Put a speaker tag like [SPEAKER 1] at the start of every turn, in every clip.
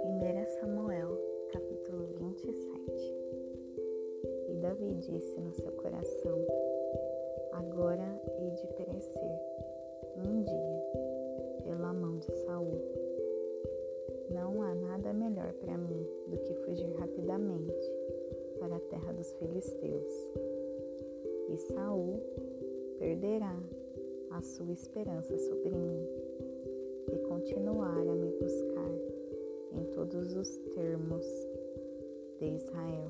[SPEAKER 1] Primeira Samuel, capítulo 27 E Davi disse no seu coração: Agora hei de perecer um dia pela mão de Saul. Não há nada melhor para mim do que fugir rapidamente para a terra dos filisteus. E Saul perderá a sua esperança sobre mim e continuar a me buscar em todos os termos de Israel.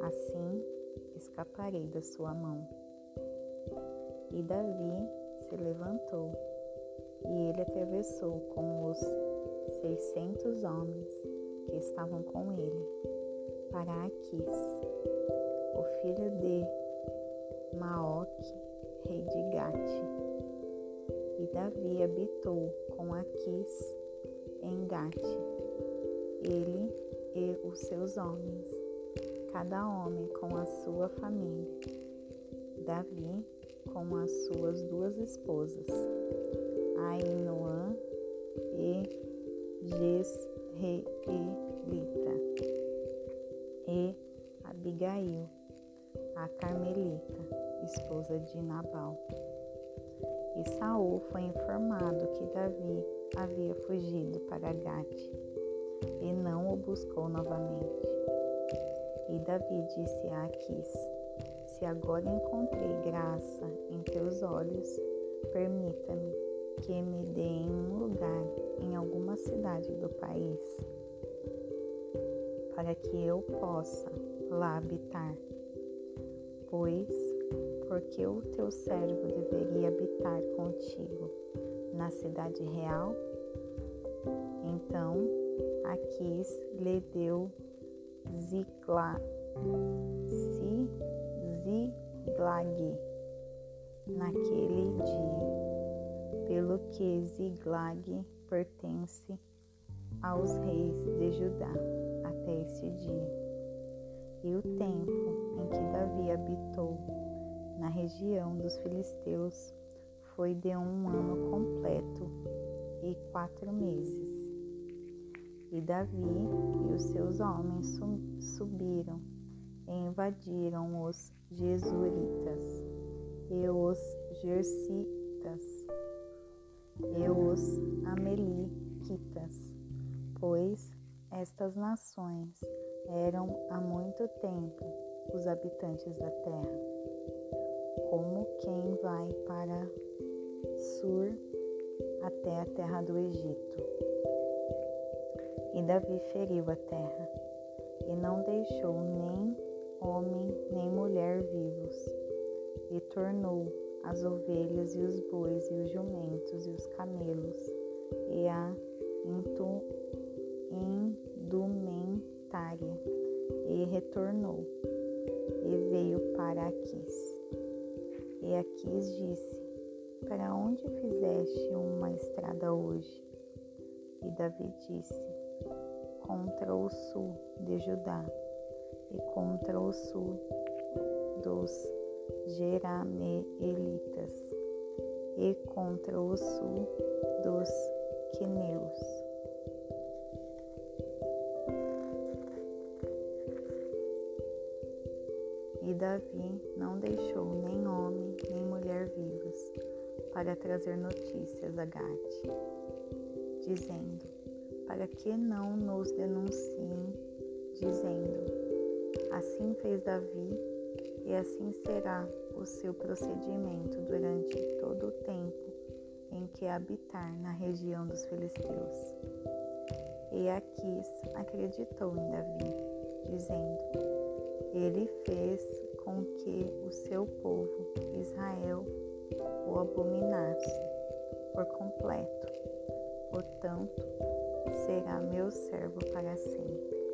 [SPEAKER 1] Assim escaparei da sua mão. E Davi se levantou e ele atravessou com os seiscentos homens que estavam com ele para Aquis, o filho de Maoque, rei de Gate. E Davi habitou com Aquis em Gate, ele e os seus homens, cada homem com a sua família. Davi com as suas duas esposas, Ainoã e Jezreelita, e Abigail, a Carmelita, esposa de Nabal. E Saul foi informado que Davi havia fugido para Gate e não o buscou novamente. E Davi disse a Aquis: Se agora encontrei graça em teus olhos, permita-me que me dê um lugar em alguma cidade do país, para que eu possa lá habitar. Pois, porque o teu servo deveria habitar contigo na cidade real? Então, Aquis lhe deu Ziklag, Ziklag naquele dia, pelo que Ziklag pertence aos reis de Judá até esse dia. E o tempo em que Davi habitou na região dos filisteus foi de um ano completo e quatro meses. E Davi e os seus homens subiram e invadiram os Jesuritas e os Jersitas e os Ameliquitas, pois estas nações eram há muito tempo os habitantes da terra, como quem vai para Sur até a terra do Egito. E Davi feriu a terra, e não deixou nem homem nem mulher vivos, e tornou as ovelhas e os bois e os jumentos e os camelos e a indumentária e retornou e veio para Aquis. E Aquis disse: Para onde fizeste uma estrada hoje? E Davi disse: Contra o sul de Judá e contra o sul dos Jerameelitas e contra o sul dos Queneus. Davi não deixou nem homem nem mulher vivos para trazer notícias a Gate, dizendo: Para que não nos denunciem, dizendo: Assim fez Davi e assim será o seu procedimento durante todo o tempo em que habitar na região dos filisteus. E Aquis acreditou em Davi, dizendo: ele fez com que o seu povo, Israel, o abominasse por completo. Portanto, será meu servo para sempre.